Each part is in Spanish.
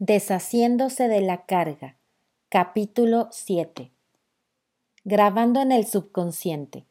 Deshaciéndose de la carga. Capítulo 7. Grabando en el subconsciente.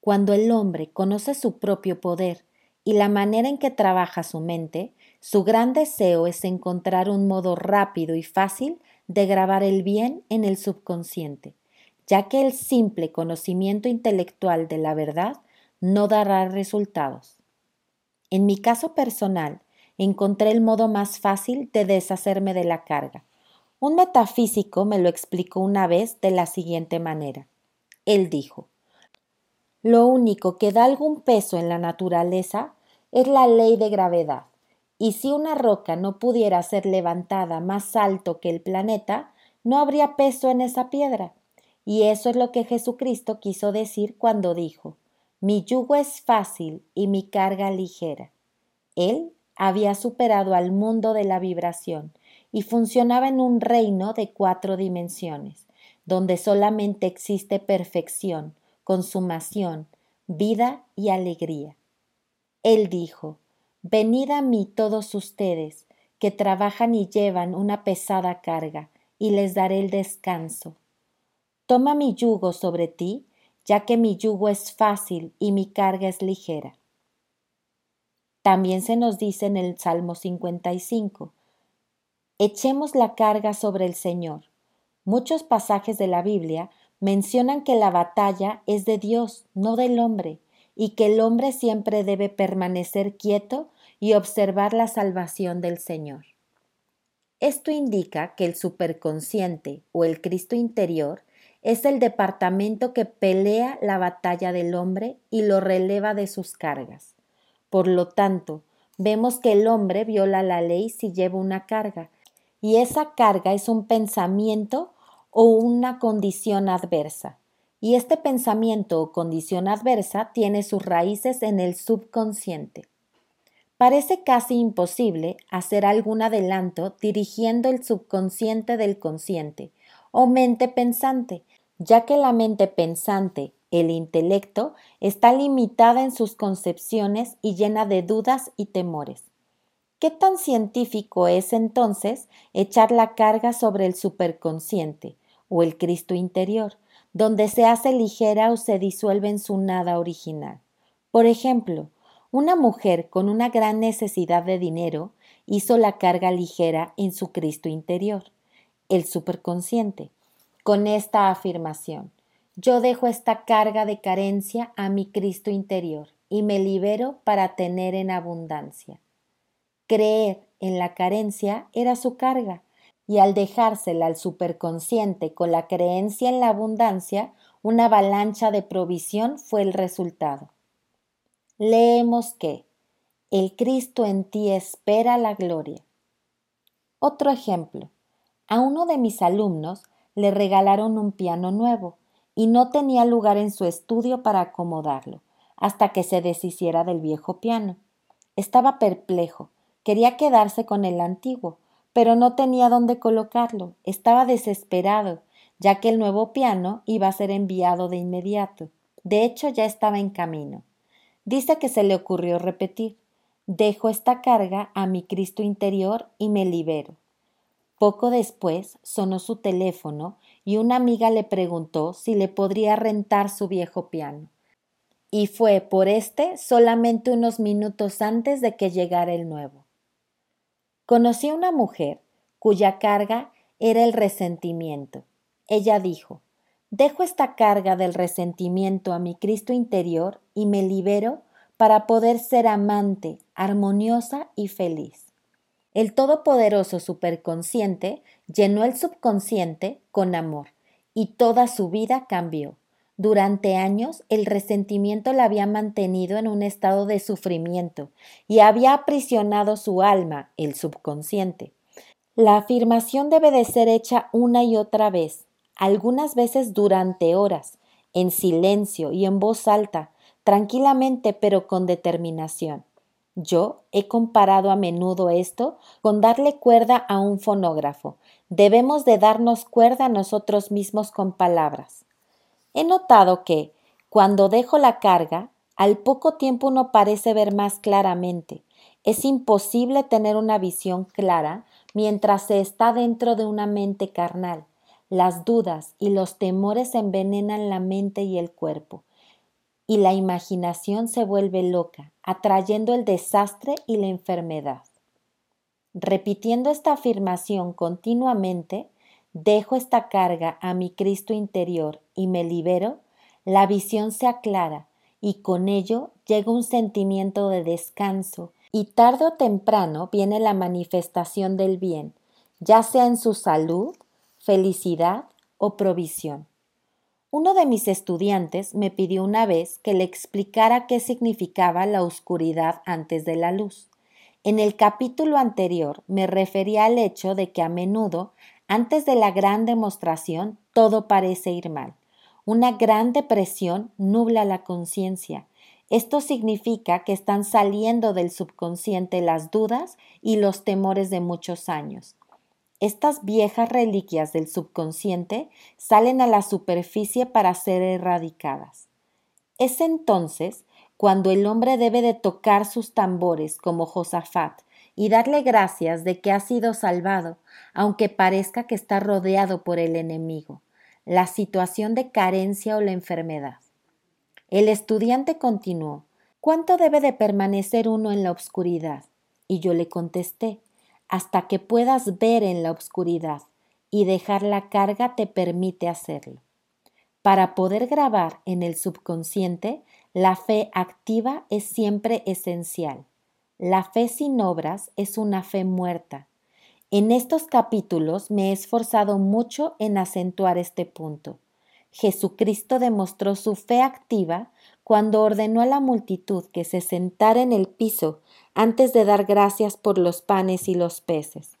Cuando el hombre conoce su propio poder y la manera en que trabaja su mente, su gran deseo es encontrar un modo rápido y fácil de grabar el bien en el subconsciente, ya que el simple conocimiento intelectual de la verdad no dará resultados. En mi caso personal, encontré el modo más fácil de deshacerme de la carga. Un metafísico me lo explicó una vez de la siguiente manera. Él dijo, lo único que da algún peso en la naturaleza es la ley de gravedad, y si una roca no pudiera ser levantada más alto que el planeta, no habría peso en esa piedra. Y eso es lo que Jesucristo quiso decir cuando dijo, mi yugo es fácil y mi carga ligera. Él había superado al mundo de la vibración y funcionaba en un reino de cuatro dimensiones, donde solamente existe perfección, consumación, vida y alegría. Él dijo, Venid a mí todos ustedes, que trabajan y llevan una pesada carga, y les daré el descanso. Toma mi yugo sobre ti, ya que mi yugo es fácil y mi carga es ligera. También se nos dice en el Salmo 55, echemos la carga sobre el Señor. Muchos pasajes de la Biblia mencionan que la batalla es de Dios, no del hombre, y que el hombre siempre debe permanecer quieto y observar la salvación del Señor. Esto indica que el superconsciente o el Cristo interior es el departamento que pelea la batalla del hombre y lo releva de sus cargas. Por lo tanto, vemos que el hombre viola la ley si lleva una carga, y esa carga es un pensamiento o una condición adversa. Y este pensamiento o condición adversa tiene sus raíces en el subconsciente. Parece casi imposible hacer algún adelanto dirigiendo el subconsciente del consciente o mente pensante, ya que la mente pensante el intelecto está limitada en sus concepciones y llena de dudas y temores. ¿Qué tan científico es entonces echar la carga sobre el superconsciente o el Cristo interior, donde se hace ligera o se disuelve en su nada original? Por ejemplo, una mujer con una gran necesidad de dinero hizo la carga ligera en su Cristo interior, el superconsciente, con esta afirmación. Yo dejo esta carga de carencia a mi Cristo interior y me libero para tener en abundancia. Creer en la carencia era su carga, y al dejársela al superconsciente con la creencia en la abundancia, una avalancha de provisión fue el resultado. Leemos que el Cristo en ti espera la gloria. Otro ejemplo. A uno de mis alumnos le regalaron un piano nuevo y no tenía lugar en su estudio para acomodarlo, hasta que se deshiciera del viejo piano. Estaba perplejo, quería quedarse con el antiguo, pero no tenía dónde colocarlo, estaba desesperado, ya que el nuevo piano iba a ser enviado de inmediato. De hecho, ya estaba en camino. Dice que se le ocurrió repetir Dejo esta carga a mi Cristo interior y me libero. Poco después sonó su teléfono y una amiga le preguntó si le podría rentar su viejo piano. Y fue por este solamente unos minutos antes de que llegara el nuevo. Conocí a una mujer cuya carga era el resentimiento. Ella dijo, Dejo esta carga del resentimiento a mi Cristo interior y me libero para poder ser amante, armoniosa y feliz. El todopoderoso superconsciente llenó el subconsciente con amor y toda su vida cambió. Durante años el resentimiento la había mantenido en un estado de sufrimiento y había aprisionado su alma, el subconsciente. La afirmación debe de ser hecha una y otra vez, algunas veces durante horas, en silencio y en voz alta, tranquilamente pero con determinación. Yo he comparado a menudo esto con darle cuerda a un fonógrafo. Debemos de darnos cuerda a nosotros mismos con palabras. He notado que, cuando dejo la carga, al poco tiempo uno parece ver más claramente. Es imposible tener una visión clara mientras se está dentro de una mente carnal. Las dudas y los temores envenenan la mente y el cuerpo, y la imaginación se vuelve loca, atrayendo el desastre y la enfermedad. Repitiendo esta afirmación continuamente, dejo esta carga a mi Cristo interior y me libero, la visión se aclara y con ello llega un sentimiento de descanso y tarde o temprano viene la manifestación del bien, ya sea en su salud, felicidad o provisión. Uno de mis estudiantes me pidió una vez que le explicara qué significaba la oscuridad antes de la luz. En el capítulo anterior me refería al hecho de que a menudo, antes de la gran demostración, todo parece ir mal. Una gran depresión nubla la conciencia. Esto significa que están saliendo del subconsciente las dudas y los temores de muchos años. Estas viejas reliquias del subconsciente salen a la superficie para ser erradicadas. Es entonces cuando el hombre debe de tocar sus tambores como Josafat y darle gracias de que ha sido salvado, aunque parezca que está rodeado por el enemigo la situación de carencia o la enfermedad. El estudiante continuó, ¿cuánto debe de permanecer uno en la oscuridad? Y yo le contesté, hasta que puedas ver en la oscuridad y dejar la carga te permite hacerlo. Para poder grabar en el subconsciente, la fe activa es siempre esencial. La fe sin obras es una fe muerta, en estos capítulos me he esforzado mucho en acentuar este punto. Jesucristo demostró su fe activa cuando ordenó a la multitud que se sentara en el piso antes de dar gracias por los panes y los peces.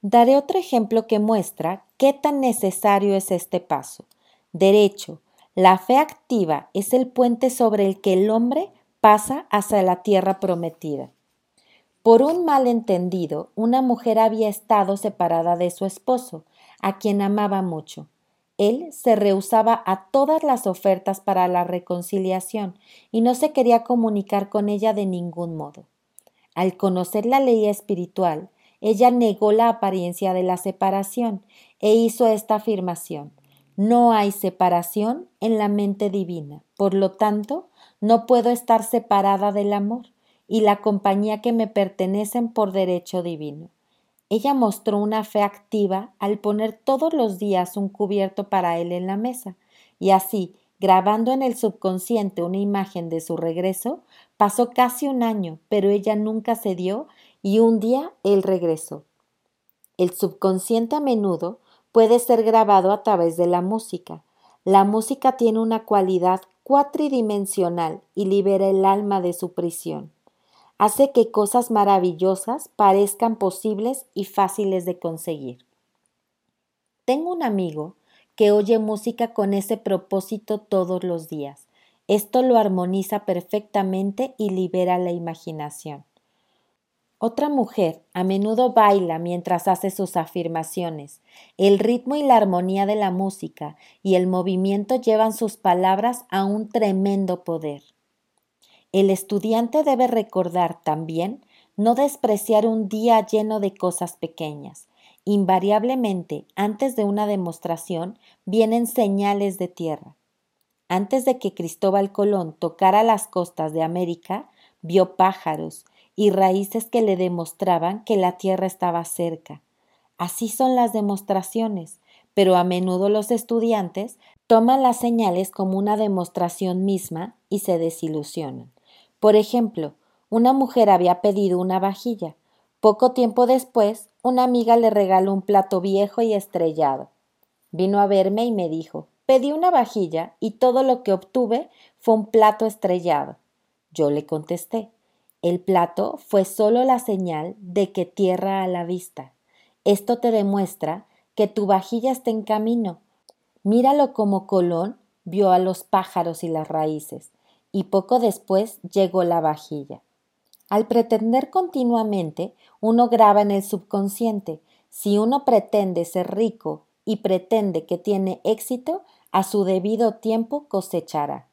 Daré otro ejemplo que muestra qué tan necesario es este paso. Derecho, la fe activa es el puente sobre el que el hombre pasa hacia la tierra prometida. Por un malentendido, una mujer había estado separada de su esposo, a quien amaba mucho. Él se rehusaba a todas las ofertas para la reconciliación y no se quería comunicar con ella de ningún modo. Al conocer la ley espiritual, ella negó la apariencia de la separación e hizo esta afirmación No hay separación en la mente divina, por lo tanto, no puedo estar separada del amor y la compañía que me pertenecen por derecho divino. Ella mostró una fe activa al poner todos los días un cubierto para él en la mesa, y así, grabando en el subconsciente una imagen de su regreso, pasó casi un año, pero ella nunca cedió y un día él regresó. El subconsciente a menudo puede ser grabado a través de la música. La música tiene una cualidad cuatridimensional y libera el alma de su prisión hace que cosas maravillosas parezcan posibles y fáciles de conseguir. Tengo un amigo que oye música con ese propósito todos los días. Esto lo armoniza perfectamente y libera la imaginación. Otra mujer a menudo baila mientras hace sus afirmaciones. El ritmo y la armonía de la música y el movimiento llevan sus palabras a un tremendo poder. El estudiante debe recordar también no despreciar un día lleno de cosas pequeñas. Invariablemente, antes de una demostración, vienen señales de tierra. Antes de que Cristóbal Colón tocara las costas de América, vio pájaros y raíces que le demostraban que la tierra estaba cerca. Así son las demostraciones, pero a menudo los estudiantes toman las señales como una demostración misma y se desilusionan. Por ejemplo, una mujer había pedido una vajilla. Poco tiempo después, una amiga le regaló un plato viejo y estrellado. Vino a verme y me dijo Pedí una vajilla y todo lo que obtuve fue un plato estrellado. Yo le contesté El plato fue solo la señal de que tierra a la vista. Esto te demuestra que tu vajilla está en camino. Míralo como Colón vio a los pájaros y las raíces y poco después llegó la vajilla. Al pretender continuamente, uno graba en el subconsciente. Si uno pretende ser rico y pretende que tiene éxito, a su debido tiempo cosechará.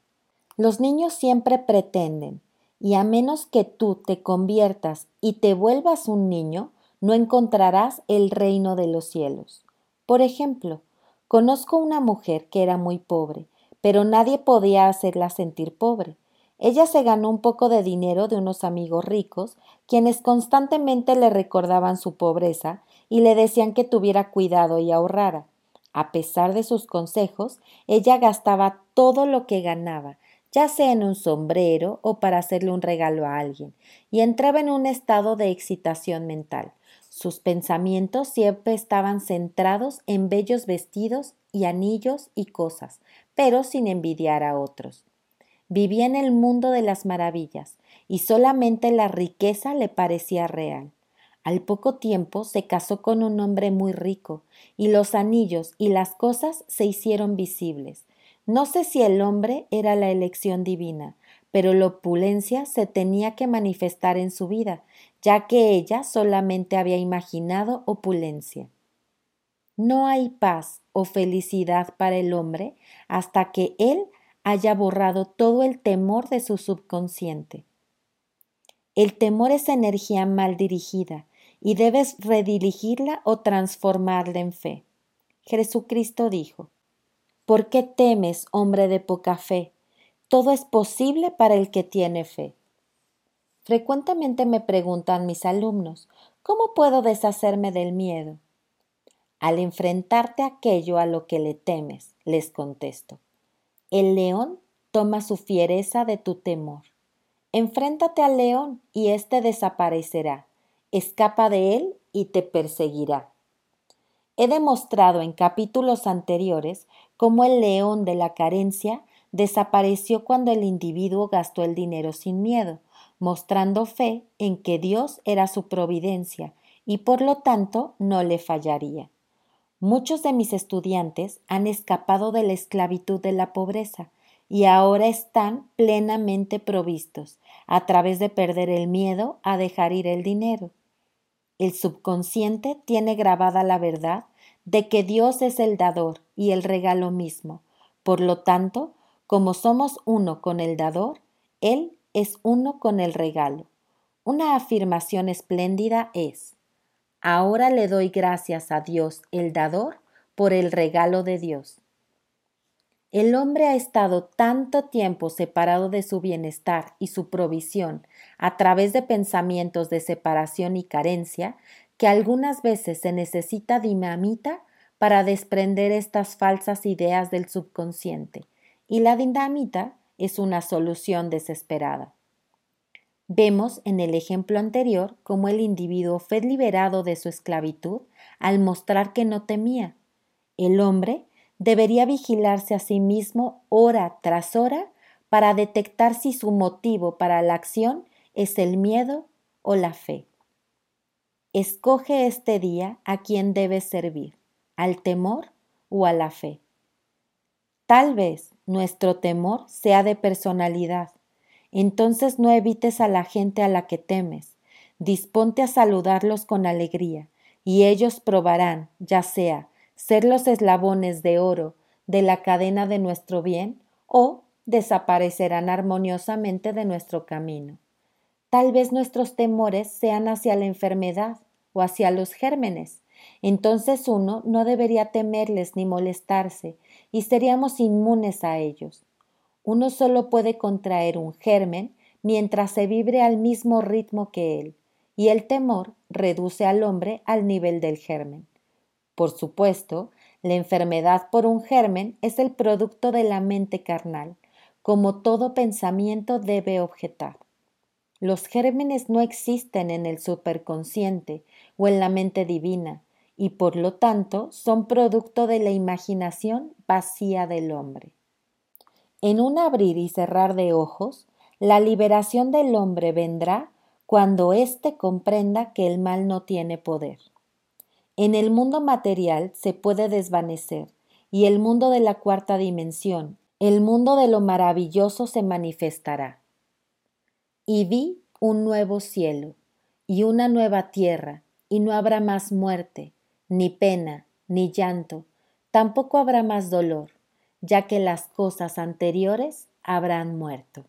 Los niños siempre pretenden, y a menos que tú te conviertas y te vuelvas un niño, no encontrarás el reino de los cielos. Por ejemplo, conozco una mujer que era muy pobre, pero nadie podía hacerla sentir pobre. Ella se ganó un poco de dinero de unos amigos ricos, quienes constantemente le recordaban su pobreza y le decían que tuviera cuidado y ahorrara. A pesar de sus consejos, ella gastaba todo lo que ganaba, ya sea en un sombrero o para hacerle un regalo a alguien, y entraba en un estado de excitación mental. Sus pensamientos siempre estaban centrados en bellos vestidos y anillos y cosas, pero sin envidiar a otros. Vivía en el mundo de las maravillas, y solamente la riqueza le parecía real. Al poco tiempo se casó con un hombre muy rico, y los anillos y las cosas se hicieron visibles. No sé si el hombre era la elección divina, pero la opulencia se tenía que manifestar en su vida, ya que ella solamente había imaginado opulencia. No hay paz o felicidad para el hombre hasta que él haya borrado todo el temor de su subconsciente. El temor es energía mal dirigida y debes redirigirla o transformarla en fe. Jesucristo dijo, ¿Por qué temes, hombre de poca fe? Todo es posible para el que tiene fe. Frecuentemente me preguntan mis alumnos, ¿cómo puedo deshacerme del miedo? Al enfrentarte a aquello a lo que le temes, les contesto, el león toma su fiereza de tu temor. Enfréntate al león y éste desaparecerá. Escapa de él y te perseguirá. He demostrado en capítulos anteriores cómo el león de la carencia desapareció cuando el individuo gastó el dinero sin miedo, mostrando fe en que Dios era su providencia y por lo tanto no le fallaría. Muchos de mis estudiantes han escapado de la esclavitud de la pobreza y ahora están plenamente provistos a través de perder el miedo a dejar ir el dinero. El subconsciente tiene grabada la verdad de que Dios es el dador y el regalo mismo. Por lo tanto, como somos uno con el dador, Él es uno con el regalo. Una afirmación espléndida es Ahora le doy gracias a Dios el dador por el regalo de Dios. El hombre ha estado tanto tiempo separado de su bienestar y su provisión a través de pensamientos de separación y carencia que algunas veces se necesita dinamita para desprender estas falsas ideas del subconsciente, y la dinamita es una solución desesperada. Vemos en el ejemplo anterior cómo el individuo fue liberado de su esclavitud al mostrar que no temía. El hombre debería vigilarse a sí mismo hora tras hora para detectar si su motivo para la acción es el miedo o la fe. Escoge este día a quien debes servir, al temor o a la fe. Tal vez nuestro temor sea de personalidad, entonces no evites a la gente a la que temes, disponte a saludarlos con alegría, y ellos probarán, ya sea, ser los eslabones de oro de la cadena de nuestro bien, o desaparecerán armoniosamente de nuestro camino. Tal vez nuestros temores sean hacia la enfermedad o hacia los gérmenes. Entonces uno no debería temerles ni molestarse, y seríamos inmunes a ellos. Uno solo puede contraer un germen mientras se vibre al mismo ritmo que él, y el temor reduce al hombre al nivel del germen. Por supuesto, la enfermedad por un germen es el producto de la mente carnal, como todo pensamiento debe objetar. Los gérmenes no existen en el superconsciente o en la mente divina, y por lo tanto son producto de la imaginación vacía del hombre. En un abrir y cerrar de ojos, la liberación del hombre vendrá cuando éste comprenda que el mal no tiene poder. En el mundo material se puede desvanecer, y el mundo de la cuarta dimensión, el mundo de lo maravilloso se manifestará. Y vi un nuevo cielo y una nueva tierra, y no habrá más muerte, ni pena, ni llanto, tampoco habrá más dolor ya que las cosas anteriores habrán muerto.